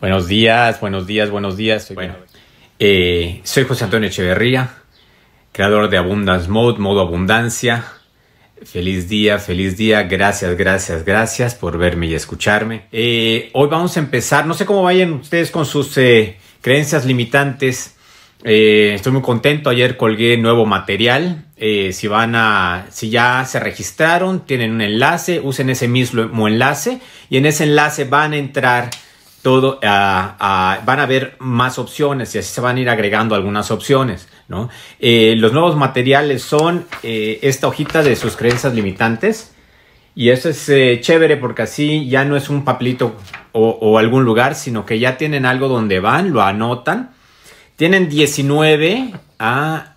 Buenos días, buenos días, buenos días. Bueno, eh, soy José Antonio Echeverría, creador de Abundance Mode, modo abundancia. Feliz día, feliz día. Gracias, gracias, gracias por verme y escucharme. Eh, hoy vamos a empezar. No sé cómo vayan ustedes con sus eh, creencias limitantes. estoy muy contento. Ayer colgué nuevo material. si van a, si ya se registraron, tienen un enlace, usen ese mismo enlace y en ese enlace van a entrar todo, van a haber más opciones y así se van a ir agregando algunas opciones. Eh, los nuevos materiales son eh, esta hojita de sus creencias limitantes. Y eso es eh, chévere porque así ya no es un papelito o, algún lugar, sino que ya tienen algo donde van, lo anotan. Tienen 19 ah,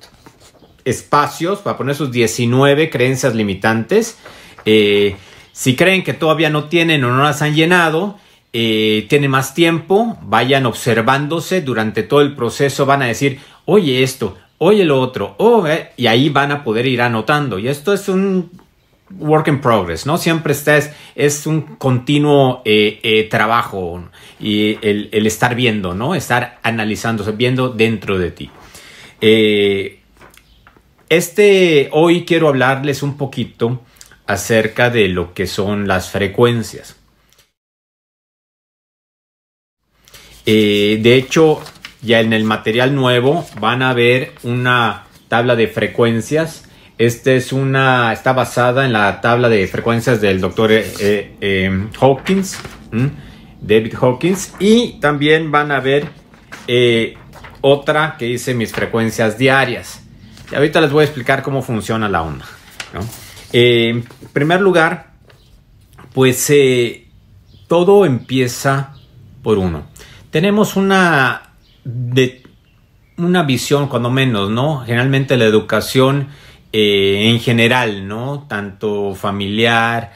espacios para poner sus 19 creencias limitantes. si creen que todavía no tienen o no las han llenado, eh, tiene más tiempo, vayan observándose durante todo el proceso, van a decir, oye esto, oye lo otro, oh, eh", y ahí van a poder ir anotando. Y esto es un work in progress, ¿no? Siempre está, es, un continuo eh, trabajo y el, el, estar viendo, ¿no? Estar analizándose, viendo dentro de ti. este, hoy quiero hablarles un poquito acerca de lo que son las frecuencias. Eh, de hecho, ya en el material nuevo van a ver una tabla de frecuencias. Esta es una, está basada en la tabla de frecuencias del doctor eh, eh, Hawkins, David Hawkins. Y también van a ver otra que dice mis frecuencias diarias. Y ahorita les voy a explicar cómo funciona la onda. en primer lugar, pues todo empieza por uno tenemos una, de, una visión, cuando menos, ¿no? Generalmente la educación eh, en general, ¿no? Tanto familiar,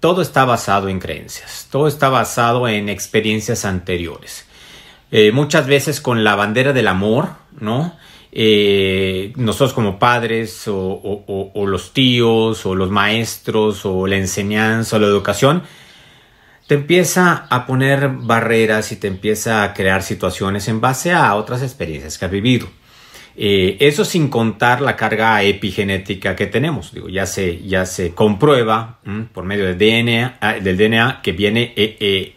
todo está basado en creencias, todo está basado en experiencias anteriores. Eh, muchas veces con la bandera del amor, ¿no? Eh, nosotros como padres o, los tíos o los maestros o la enseñanza o la educación, te empieza a poner barreras y te empieza a crear situaciones en base a otras experiencias que has vivido. Eh, eso sin contar la carga epigenética que tenemos. Digo, ya se, ya se comprueba por medio del DNA, ah, del DNA que viene eh, eh,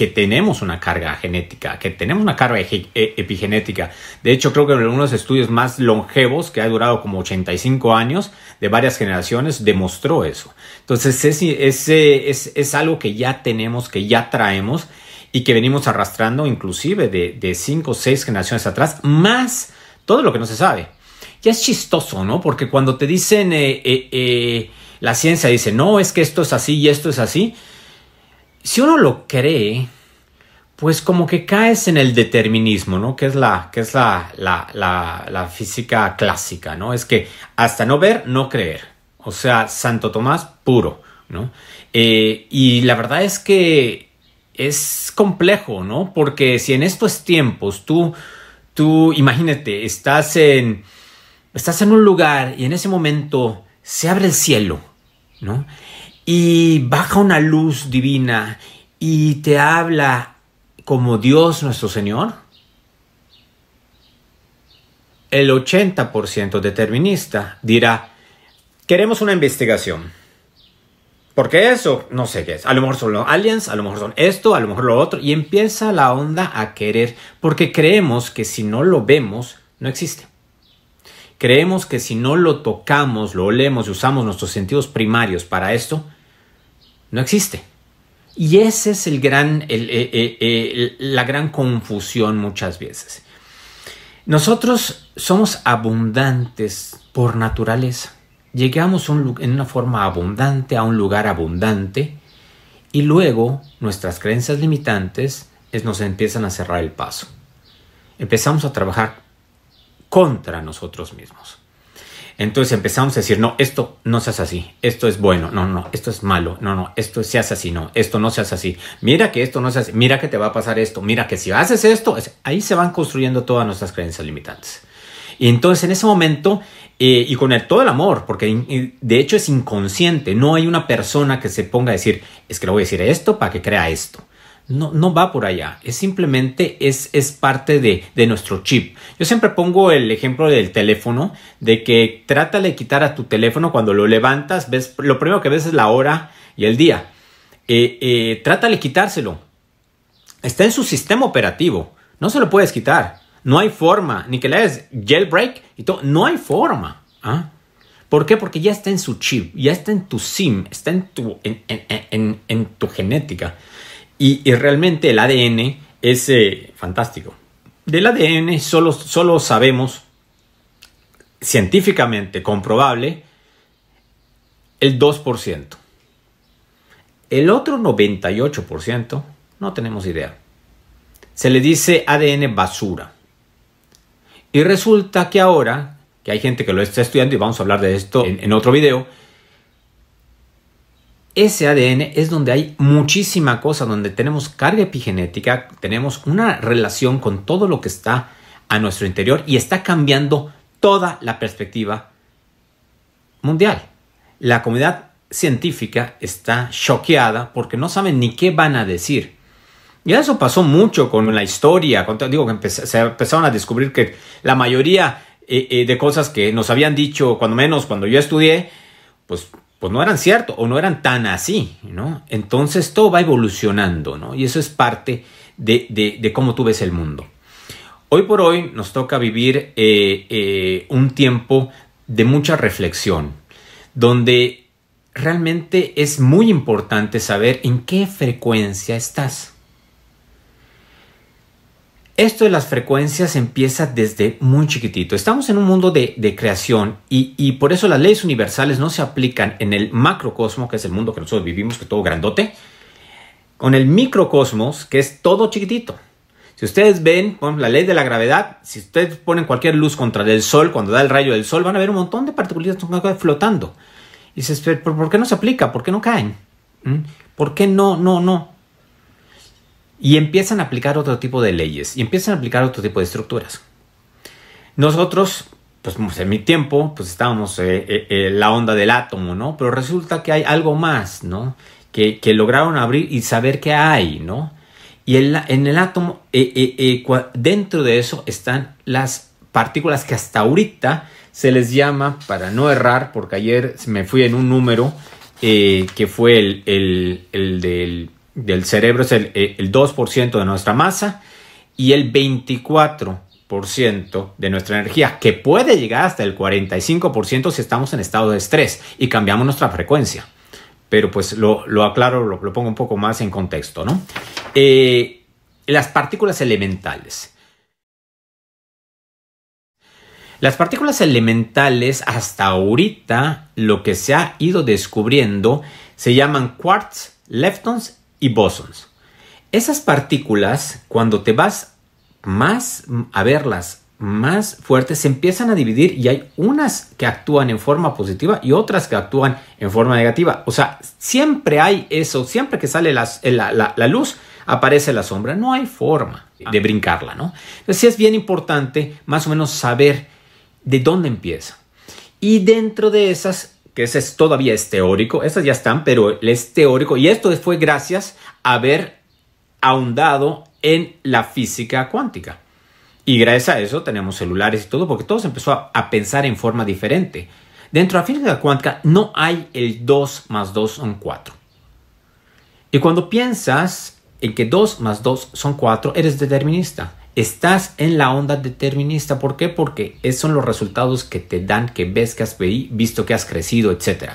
que tenemos una carga genética, que tenemos una carga e, epigenética. De hecho, creo que en uno de los estudios más longevos, que ha durado como 85 años, de varias generaciones, demostró eso. Entonces, es, algo que ya tenemos, que ya traemos y que venimos arrastrando inclusive de 5 o 6 generaciones atrás, más todo lo que no se sabe. Ya es chistoso, ¿no? Porque cuando te dicen, eh, eh, eh, la ciencia dice, no, es que esto es así y esto es así, si uno lo cree, pues como que caes en el determinismo, ¿no? Que es la, que es la, la, física clásica, ¿no? Es que hasta no ver, no creer. O sea, Santo Tomás puro, ¿no? Eh, y la verdad es que es complejo, ¿no? Porque si en estos tiempos tú, tú, imagínate, estás en, estás en un lugar y en ese momento se abre el cielo, ¿no? Y baja una luz divina y te habla como Dios nuestro Señor? El 80% determinista dirá, queremos una investigación. Porque eso, no sé qué es. A lo mejor son los aliens, a lo mejor son esto, a lo mejor lo otro. Y empieza la onda a querer, porque creemos que si no lo vemos, no existe. Creemos que si no lo tocamos, lo olemos y usamos nuestros sentidos primarios para esto, no existe. Y esa es el gran, eh, eh, eh, la gran confusión muchas veces. Nosotros somos abundantes por naturaleza. Llegamos en una forma abundante a un lugar abundante y luego nuestras creencias limitantes nos empiezan a cerrar el paso. Empezamos a trabajar contra nosotros mismos. Entonces empezamos a decir, no, esto no se hace así, esto es bueno, no, no, esto es malo, no, no, esto se hace así, no, esto no se hace así, mira que esto no se hace, mira que te va a pasar esto, mira que si haces esto, ahí se van construyendo todas nuestras creencias limitantes. Y entonces en ese momento, eh, y con el, todo el amor, porque de hecho es inconsciente, no hay una persona que se ponga a decir, es que le voy a decir esto para que crea esto. No, no va por allá. Es simplemente es, es parte de, de, nuestro chip. Yo siempre pongo el ejemplo del teléfono, de que trata de quitar a tu teléfono cuando lo levantas, ves, lo primero que ves es la hora y el día. Eh, eh, trata de quitárselo. Está en su sistema operativo. No se lo puedes quitar. No hay forma. Ni que le hagas jailbreak y todo. No hay forma. ¿ah? ¿Por qué? Porque ya está en su chip, ya está en tu SIM, está en tu, en, tu genética. Y, realmente el ADN es eh, fantástico. Del ADN solo, solo sabemos científicamente comprobable el 2%. El otro 98% no tenemos idea. Se le dice ADN basura. Y resulta que ahora que hay gente que lo está estudiando y vamos a hablar de esto en, otro video, ese ADN es donde hay muchísima cosa, donde tenemos carga epigenética, tenemos una relación con todo lo que está a nuestro interior y está cambiando toda la perspectiva mundial. La comunidad científica está choqueada porque no saben ni qué van a decir. Y eso pasó mucho con la historia. digo que se empezaron a descubrir que la mayoría eh, eh, de cosas que nos habían dicho, cuando menos cuando yo estudié, pues, pues no eran cierto o no eran tan así, ¿no? Entonces todo va evolucionando, ¿no? Y eso es parte de, de, cómo tú ves el mundo. Hoy por hoy nos toca vivir eh, un tiempo de mucha reflexión, donde realmente es muy importante saber en qué frecuencia estás. Esto de las frecuencias empieza desde muy chiquitito. Estamos en un mundo de, creación y, por eso las leyes universales no se aplican en el macrocosmo, que es el mundo que nosotros vivimos, que es todo grandote, con el microcosmos, que es todo chiquitito. Si ustedes ven la ley de la gravedad, si ustedes ponen cualquier luz contra el sol, cuando da el rayo del sol, van a ver un montón de partículas flotando. Y dices, ¿por qué no se aplica? ¿Por qué no caen? ¿Mm? ¿Por qué no, no, no? Y empiezan a aplicar otro tipo de leyes y empiezan a aplicar otro tipo de estructuras. Nosotros, pues en mi tiempo, pues estábamos en eh, eh, eh, la onda del átomo, ¿no? Pero resulta que hay algo más, ¿no? Que, lograron abrir y saber qué hay, ¿no? Y en el átomo, dentro de eso están las partículas que hasta ahorita se les llama, para no errar, porque ayer me fui en un número que fue el, el del del cerebro es el, 2% de nuestra masa y el 24% de nuestra energía, que puede llegar hasta el 45% si estamos en estado de estrés y cambiamos nuestra frecuencia. Pero pues lo, aclaro, lo, pongo un poco más en contexto, ¿no? Eh, las partículas elementales. Las partículas elementales hasta ahorita lo que se ha ido descubriendo se llaman quarks, leptons y bosons. Esas partículas, cuando te vas más a verlas más fuertes, se empiezan a dividir y hay unas que actúan en forma positiva y otras que actúan en forma negativa. O sea, siempre hay eso, siempre que sale la, luz, aparece la sombra. No hay forma de brincarla, ¿no? Entonces es bien importante más o menos saber de dónde empieza. Y dentro de esas que ese es, todavía es teórico, esas ya están, pero es teórico y esto fue gracias a haber ahondado en la física cuántica. Y gracias a eso tenemos celulares y todo, porque todo se empezó a, a pensar en forma diferente. Dentro de la física cuántica no hay el 2 más 2 son 4. Y cuando piensas en que 2 más 2 son 4, eres determinista estás en la onda determinista. ¿Por qué? Porque esos son los resultados que te dan, que ves que has visto que has crecido, etc.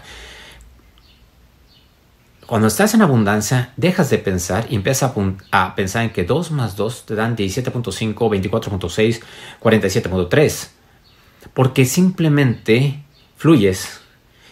Cuando estás en abundancia, dejas de pensar y empiezas a, pensar en que 2 más 2 te dan 17.5, 24.6, 47.3. Porque simplemente fluyes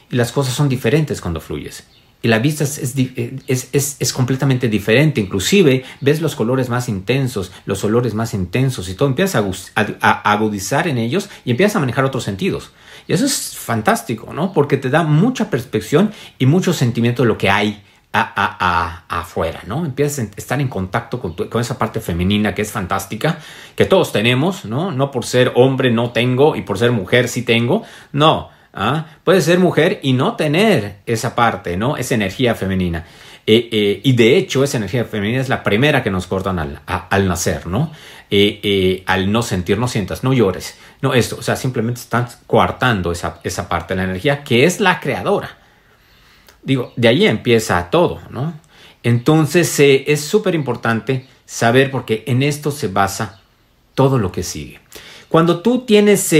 y las cosas son diferentes cuando fluyes y la vista es, completamente diferente. Inclusive ves los colores más intensos, los olores más intensos y todo. Empiezas a, agudizar en ellos y empiezas a manejar otros sentidos. Y eso es fantástico, ¿no? Porque te da mucha perspección y mucho sentimiento de lo que hay afuera, ¿no? Empiezas a estar en contacto con, con, esa parte femenina que es fantástica, que todos tenemos, ¿no? No por ser hombre no tengo y por ser mujer sí tengo, no, ¿Ah? Puede ser mujer y no tener esa parte, ¿no? Esa energía femenina. Eh, eh, y de hecho, esa energía femenina es la primera que nos cortan al, al nacer, ¿no? Eh, al no sentir, no sientas, no llores, no esto, o sea, simplemente están coartando esa, esa parte de la energía que es la creadora. Digo, de ahí empieza todo, ¿no? Entonces es súper importante saber porque en esto se basa todo lo que sigue. Cuando tú tienes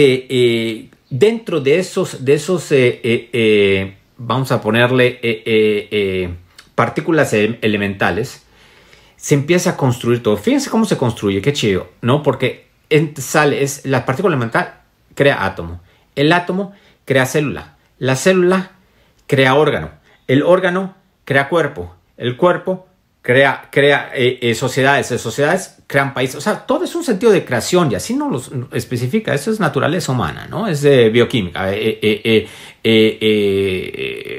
dentro de esos, de esos vamos a ponerle partículas elementales, se empieza a construir todo. Fíjense cómo se construye, qué chido, ¿no? Porque sale, es la partícula elemental crea átomo, el átomo crea célula, la célula crea órgano, el órgano crea cuerpo, el cuerpo crea, crea eh, eh, sociedades, sociedades crean países, o sea, todo es un sentido de creación y así no lo especifica, eso es naturaleza humana, ¿no? Es de bioquímica, eh,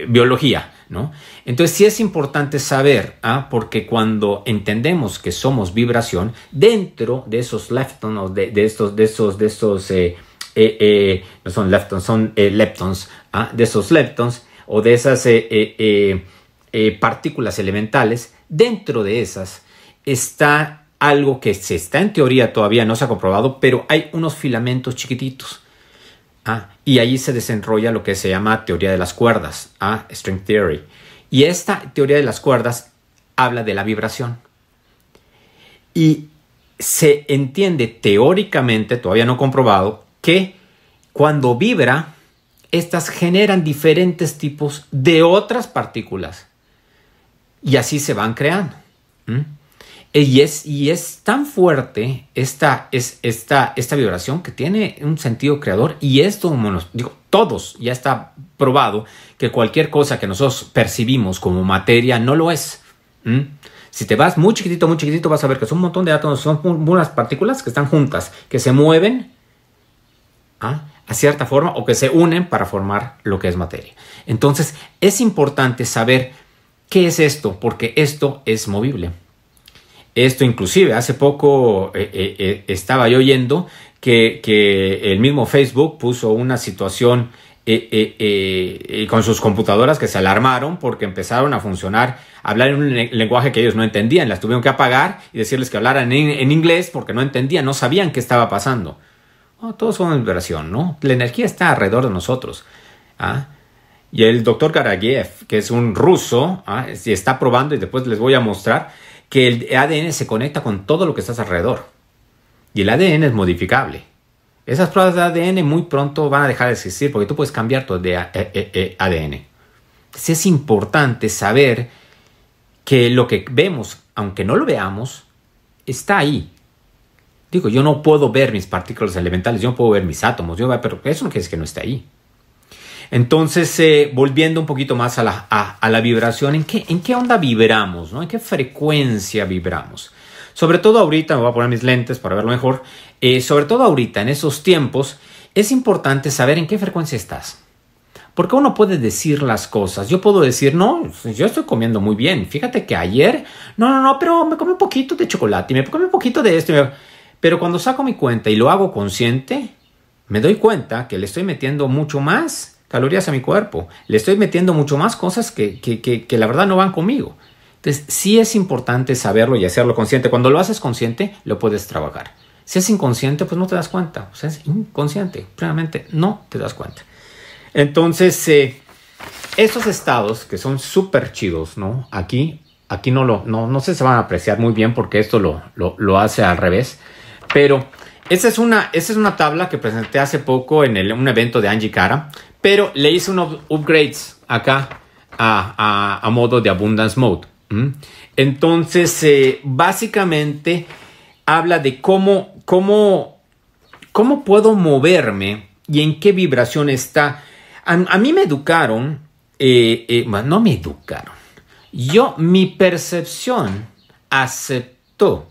biología, ¿no? Entonces sí es importante saber, ¿ah? porque cuando entendemos que somos vibración, dentro de esos leptons, de, de estos, de esos, de eh, eh, eh, no son leptons, son leptons, ¿ah? de esos leptons o de esas partículas elementales, dentro de esas está algo que se está en teoría todavía no se ha comprobado, pero hay unos filamentos chiquititos. ¿ah? y allí se desenrolla lo que se llama teoría de las cuerdas, string theory. Y esta teoría de las cuerdas habla de la vibración. Y se entiende teóricamente, todavía no comprobado, que cuando vibra, estas generan diferentes tipos de otras partículas. Y así se van creando. Y es, y es tan fuerte esta, es, esta, esta vibración que tiene un sentido creador y esto, digo, todos ya está probado que cualquier cosa que nosotros percibimos como materia no lo es. Si te vas muy chiquitito, muy chiquitito, vas a ver que son un montón de átomos, son unas partículas que están juntas, que se mueven ¿ah? a cierta forma o que se unen para formar lo que es materia. Entonces, es importante saber qué es esto, porque esto es movible. Esto inclusive, hace poco eh, eh, eh, estaba yo oyendo que, el mismo Facebook puso una situación con sus computadoras que se alarmaron porque empezaron a funcionar, hablar en un lenguaje que ellos no entendían, las tuvieron que apagar y decirles que hablaran en, inglés porque no entendían, no sabían qué estaba pasando. Oh, todos son vibración, ¿no? La energía está alrededor de nosotros. ¿ah? Y el doctor Garagiev, que es un ruso, ¿ah? está probando y después les voy a mostrar que el ADN se conecta con todo lo que estás alrededor. Y el ADN es modificable. Esas pruebas de ADN muy pronto van a dejar de existir porque tú puedes cambiar tu ADN. Entonces es importante saber que lo que vemos, aunque no lo veamos, está ahí. Digo, yo no puedo ver mis partículas elementales, yo no puedo ver mis átomos, yo, pero eso no quiere decir que no esté ahí. Entonces, eh, volviendo un poquito más a la, vibración, ¿en qué, ¿en qué onda vibramos? ¿no? ¿En qué frecuencia vibramos? Sobre todo ahorita, me voy a poner mis lentes para verlo mejor, eh, sobre todo ahorita, en esos tiempos, es importante saber en qué frecuencia estás. Porque uno puede decir las cosas. Yo puedo decir, no, yo estoy comiendo muy bien. Fíjate que ayer, no, no, no, pero me comí un poquito de chocolate y me comí un poquito de esto. Pero cuando saco mi cuenta y lo hago consciente, me doy cuenta que le estoy metiendo mucho más calorías a mi cuerpo. Le estoy metiendo mucho más cosas que, que, la verdad no van conmigo. Entonces, sí es importante saberlo y hacerlo consciente. Cuando lo haces consciente, lo puedes trabajar. Si es inconsciente, pues no te das cuenta. O sea, es inconsciente. Realmente no te das cuenta. Entonces, eh, esos estados que son súper chidos, ¿no? Aquí, aquí no lo, no, no si se van a apreciar muy bien porque esto lo, lo, lo hace al revés. Pero esa es, una, esa es una tabla que presenté hace poco en un evento de Angie Cara pero le hice unos upgrades acá a, modo de Abundance Mode. Entonces, eh, básicamente habla de cómo, cómo, cómo puedo moverme y en qué vibración está. A, mí me educaron, eh, eh, no me educaron. Yo, mi percepción aceptó,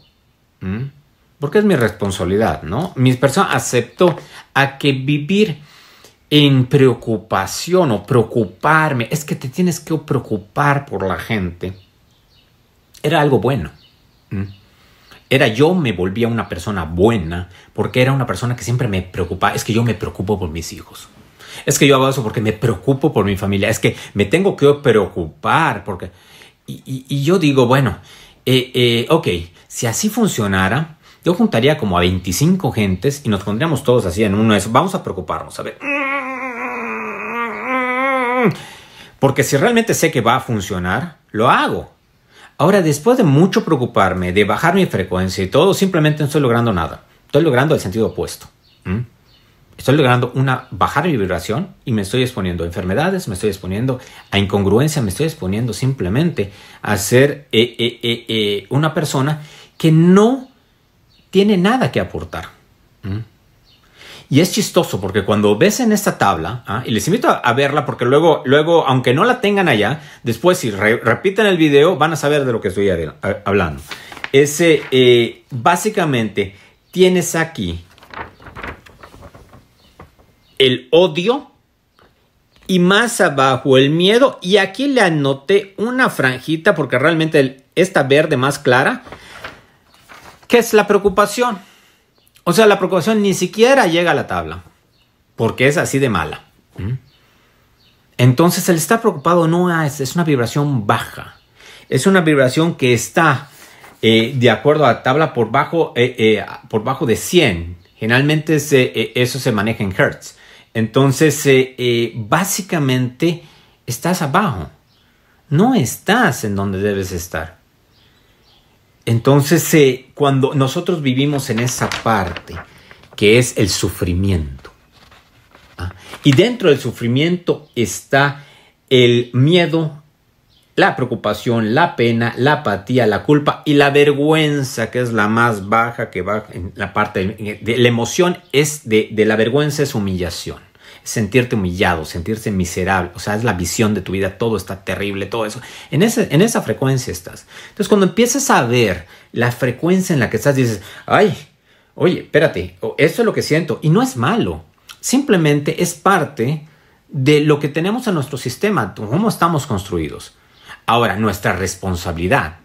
porque es mi responsabilidad, ¿no? Mi persona aceptó a que vivir en preocupación o preocuparme, es que te tienes que preocupar por la gente, era algo bueno. Era yo me volvía una persona buena porque era una persona que siempre me preocupaba, es que yo me preocupo por mis hijos. Es que yo eso porque me preocupo por mi familia, es que me tengo que preocupar porque y, yo digo, bueno, eh, eh, ok, si así funcionara, yo juntaría como a 25 gentes y nos pondríamos todos así en uno de esos. Vamos a preocuparnos, a ver. Porque si realmente sé que va a funcionar, lo hago. Ahora, después de mucho preocuparme, de bajar mi frecuencia y todo, simplemente no estoy logrando nada. Estoy logrando el sentido opuesto. Estoy logrando una bajar mi vibración y me estoy exponiendo a enfermedades, me estoy exponiendo a incongruencia, me estoy exponiendo simplemente a ser eh, eh, eh, una persona que no tiene nada que aportar. Y es chistoso porque cuando ves en esta tabla, ¿ah? y les invito a, verla porque luego, luego, aunque no la tengan allá, después si repiten el video van a saber de lo que estoy hablando. Ese, eh, básicamente, tienes aquí el odio y más abajo el miedo y aquí le anoté una franjita porque realmente esta verde más clara, que es la preocupación. O sea, la preocupación ni siquiera llega a la tabla, porque es así de mala. Entonces, el estar preocupado no es, es una vibración baja. Es una vibración que está eh, de acuerdo a la tabla por bajo, eh, eh, por bajo de 100. Generalmente eso se maneja en hertz. Entonces, básicamente, estás abajo. No estás en donde debes estar. Entonces, eh, cuando nosotros vivimos en esa parte, que es el sufrimiento, ¿ah? y dentro del sufrimiento está el miedo, la preocupación, la pena, la apatía, la culpa y la vergüenza, que es la más baja que va en la parte de, la emoción, es de la vergüenza es humillación sentirte humillado, sentirse miserable, o sea, es la visión de tu vida, todo está terrible, todo eso. En, ese, en esa frecuencia estás. Entonces, cuando empiezas a ver la frecuencia en la que estás, dices, ay, oye, espérate, eso es lo que siento, y no es malo, simplemente es parte de lo que tenemos en nuestro sistema, cómo estamos construidos. Ahora, nuestra responsabilidad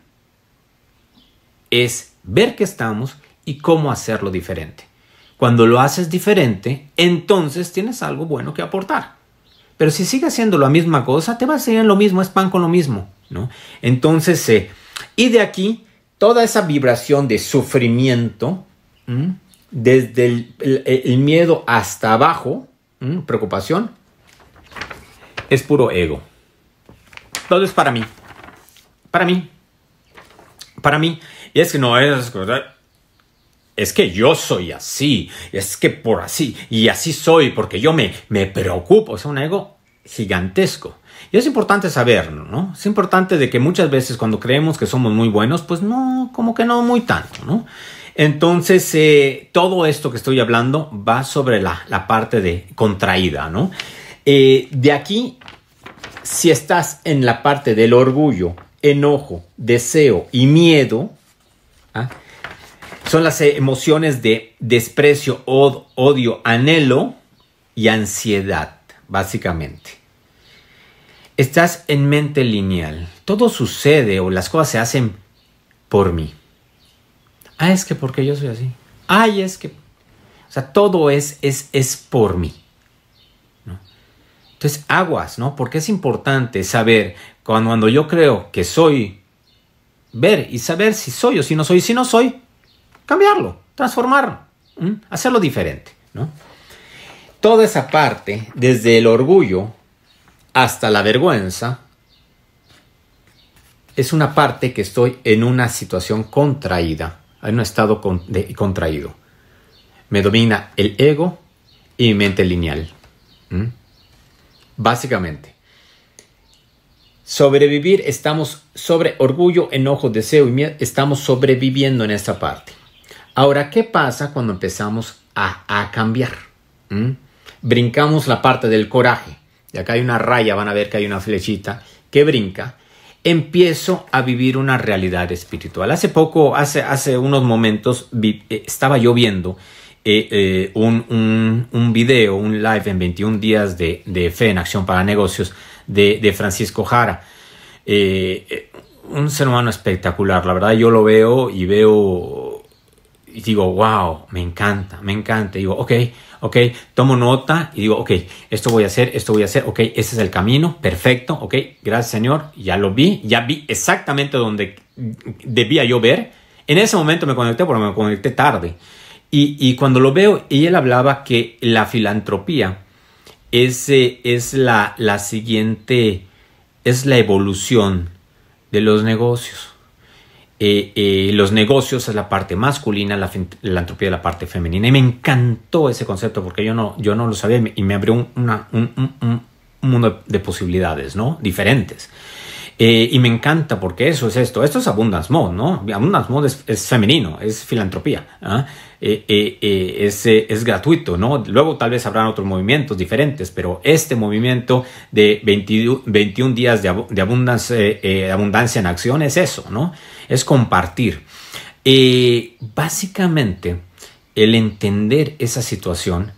es ver que estamos y cómo hacerlo diferente. Cuando lo haces diferente, entonces tienes algo bueno que aportar. Pero si sigues haciendo la misma cosa, te va a seguir lo mismo, es pan con lo mismo, ¿no? Entonces, eh, y de aquí, toda esa vibración de sufrimiento, desde el, miedo hasta abajo, preocupación, es puro ego. Todo es para mí. Para mí. Para mí. Y es que no es es que yo soy así, es que por así, y así soy, porque yo me, me preocupo, es un ego gigantesco. Y es importante saberlo, ¿no? Es importante de que muchas veces cuando creemos que somos muy buenos, pues no, como que no muy tanto, ¿no? Entonces, eh, todo esto que estoy hablando va sobre la, parte de contraída, ¿no? Eh, de aquí, si estás en la parte del orgullo, enojo, deseo y miedo, ¿ah? Son las emociones de desprecio, odio, anhelo y ansiedad, básicamente. Estás en mente lineal. Todo sucede o las cosas se hacen por mí. Ah, es que porque yo soy así. Ay, es que... O sea, todo es, es, es por mí. Entonces, aguas, ¿no? Porque es importante saber cuando, cuando yo creo que soy, ver y saber si soy o si no soy. Si no soy, cambiarlo, transformarlo, hacerlo diferente. ¿no? Toda esa parte, desde el orgullo hasta la vergüenza, es una parte que estoy en una situación contraída, en un estado contraído. Me domina el ego y mi mente lineal. Básicamente. Sobrevivir, estamos sobre orgullo, enojo, deseo y miedo, estamos sobreviviendo en esta parte. Ahora, ¿qué pasa cuando empezamos a, cambiar? ¿Mm? Brincamos la parte del coraje. Y acá hay una raya, van a ver que hay una flechita que brinca. Empiezo a vivir una realidad espiritual. Hace poco, hace, hace unos momentos, eh, estaba yo viendo eh, eh, un, un, video, un live en 21 días de, fe en acción para negocios de, de Francisco Jara. un ser humano espectacular, la verdad yo lo veo y veo y digo, wow, me encanta, me encanta. Y digo, ok, ok, tomo nota y digo, ok, esto voy a hacer, esto voy a hacer, ok, ese es el camino, perfecto, ok, gracias Señor, ya lo vi, ya vi exactamente donde debía yo ver. En ese momento me conecté, porque me conecté tarde. Y, y cuando lo veo, y él hablaba que la filantropía es, es la, la siguiente, es la evolución de los negocios. Eh, eh, los negocios es la parte masculina, la filantropía es la parte femenina. Y me encantó ese concepto porque yo no, yo no lo sabía y me abrió un, un, mundo de posibilidades, ¿no? Diferentes. Eh, y me encanta porque eso es esto. Esto es Abundance Mode, ¿no? Abundance Mode es, femenino, es filantropía. ¿ah? Eh, eh, es, es, gratuito, ¿no? Luego tal vez habrán otros movimientos diferentes, pero este movimiento de 21 días de, de abundancia en acción es eso, ¿no? Es compartir. básicamente, el entender esa situación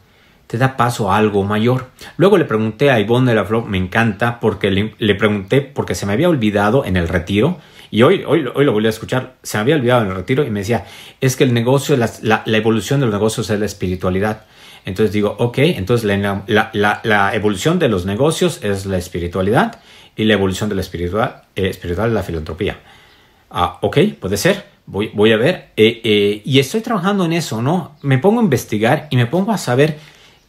te da paso a algo mayor. Luego le pregunté a Ivonne de la Flor, me encanta, porque le, pregunté, porque se me había olvidado en el retiro, y hoy, hoy, hoy lo volví a escuchar, se me había olvidado en el retiro, y me decía, es que el negocio, la, la, evolución de los negocios es la espiritualidad. Entonces digo, ok, entonces la, la, evolución de los negocios es la espiritualidad, y la evolución de la espiritual, eh, espiritual es la filantropía. Ah, ok, puede ser. Voy, voy a ver. Eh, eh, y estoy trabajando en eso, ¿no? Me pongo a investigar y me pongo a saber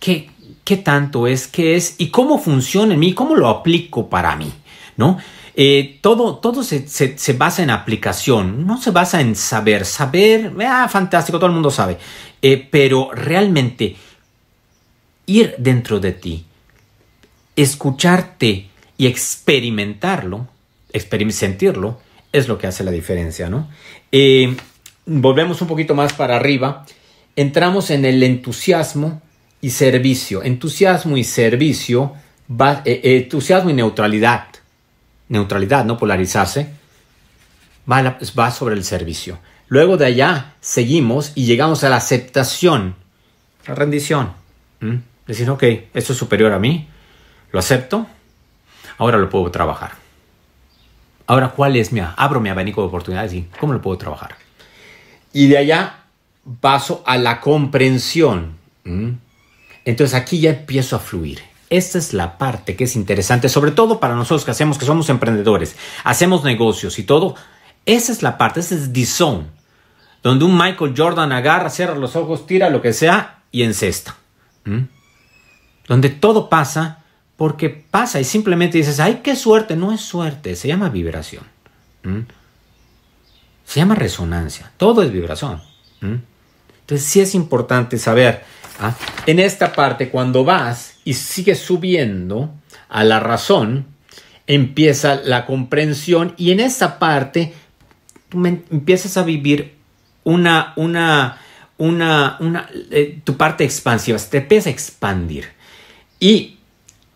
qué, qué tanto es, qué es y cómo funciona en mí, cómo lo aplico para mí, ¿no? Eh, todo todo se, se, basa en aplicación, no se basa en saber. Saber, ah, fantástico, todo el mundo sabe. Eh, pero realmente ir dentro de ti, escucharte y experimentarlo, sentirlo, es lo que hace la diferencia, ¿no? Eh, volvemos un poquito más para arriba, entramos en el entusiasmo, y servicio. Entusiasmo y servicio, va, eh, eh, entusiasmo y neutralidad. Neutralidad, no polarizarse, va, va sobre el servicio. Luego de allá seguimos y llegamos a la aceptación, la rendición. Decir, ok, esto es superior a mí, lo acepto, ahora lo puedo trabajar. Ahora, ¿cuál es mi, abro mi abanico de oportunidades y cómo lo puedo trabajar? Y de allá paso a la comprensión. Entonces aquí ya empiezo a fluir. Esta es la parte que es interesante, sobre todo para nosotros que hacemos, que somos emprendedores, hacemos negocios y todo. Esa es la parte, ese es the zone, donde un Michael Jordan agarra, cierra los ojos, tira lo que sea y encesta. Donde todo pasa porque pasa y simplemente dices, ay, qué suerte, no es suerte, se llama vibración. Se llama resonancia, todo es vibración. Entonces sí es importante saber ¿ah? En esta parte, cuando vas y sigues subiendo a la razón, empieza la comprensión y en esa parte tú empiezas a vivir una, una, una, una eh, tu parte expansiva, te empieza a expandir y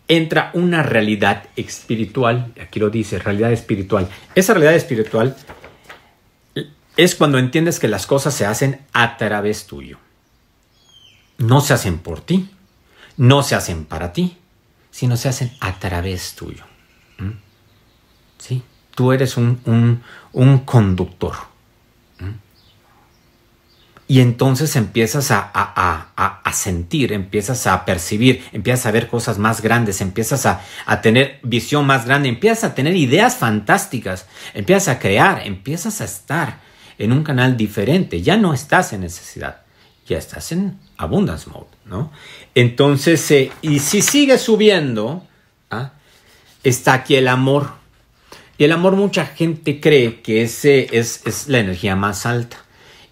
entra una realidad espiritual, aquí lo dice, realidad espiritual. Esa realidad espiritual es cuando entiendes que las cosas se hacen a través tuyo no se hacen por ti, no se hacen para ti, sino se hacen a través tuyo. ¿Sí? Tú eres un, conductor. ¿Mm? Y entonces empiezas a, a, sentir, empiezas a percibir, empiezas a ver cosas más grandes, empiezas a, tener visión más grande, empiezas a tener ideas fantásticas, empiezas a crear, empiezas a estar en un canal diferente. Ya no estás en necesidad, ya estás en abundance mode, ¿no? Entonces, eh, y si sigue subiendo, ¿ah? está aquí el amor. Y el amor mucha gente cree que ese es, la energía más alta.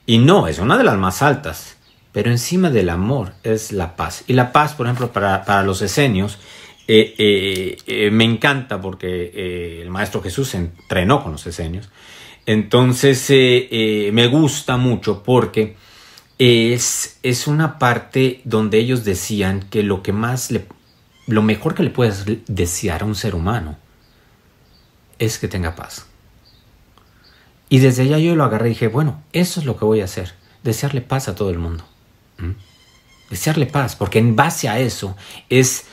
Y no, es una de las más altas. Pero encima del amor es la paz. Y la paz, por ejemplo, para, los esenios, eh, eh, me encanta porque el Maestro Jesús entrenó con los esenios. Entonces, me gusta mucho porque es, es una parte donde ellos decían que lo que más le, lo mejor que le puedes desear a un ser humano es que tenga paz. Y desde allá yo lo agarré y dije, bueno, eso es lo que voy a hacer, desearle paz a todo el mundo. Desearle paz, porque en base a eso es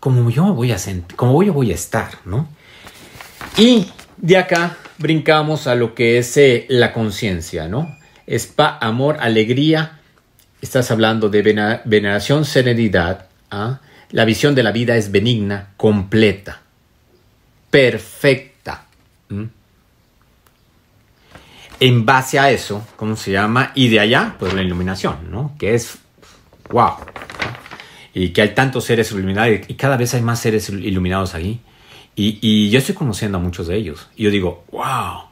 como yo voy a como yo voy a estar, ¿no? Y de acá brincamos a lo que es eh, la conciencia, ¿no? Es paz, amor, alegría. Estás hablando de veneración, serenidad. ¿ah? La visión de la vida es benigna, completa, perfecta. En base a eso, ¿cómo se llama? Y de allá, pues la iluminación, ¿no? Que es, wow. Y que hay tantos seres iluminados y cada vez hay más seres iluminados aquí. Y, y yo estoy conociendo a muchos de ellos. Y yo digo, wow,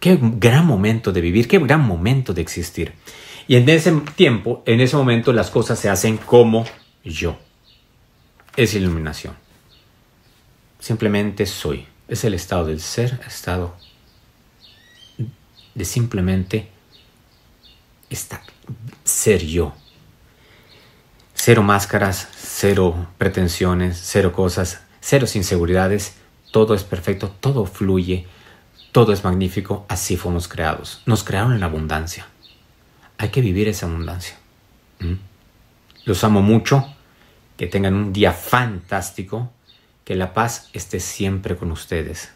qué gran momento de vivir, qué gran momento de existir. Y en ese tiempo, en ese momento, las cosas se hacen como yo. Es iluminación. Simplemente soy. Es el estado del ser, estado de simplemente estar, ser yo. Cero máscaras, cero pretensiones, cero cosas, cero inseguridades. Todo es perfecto, todo fluye, todo es magnífico. Así fuimos creados. Nos crearon en abundancia. Hay que vivir esa abundancia. ¿Mm? Los amo mucho. Que tengan un día fantástico. Que la paz esté siempre con ustedes.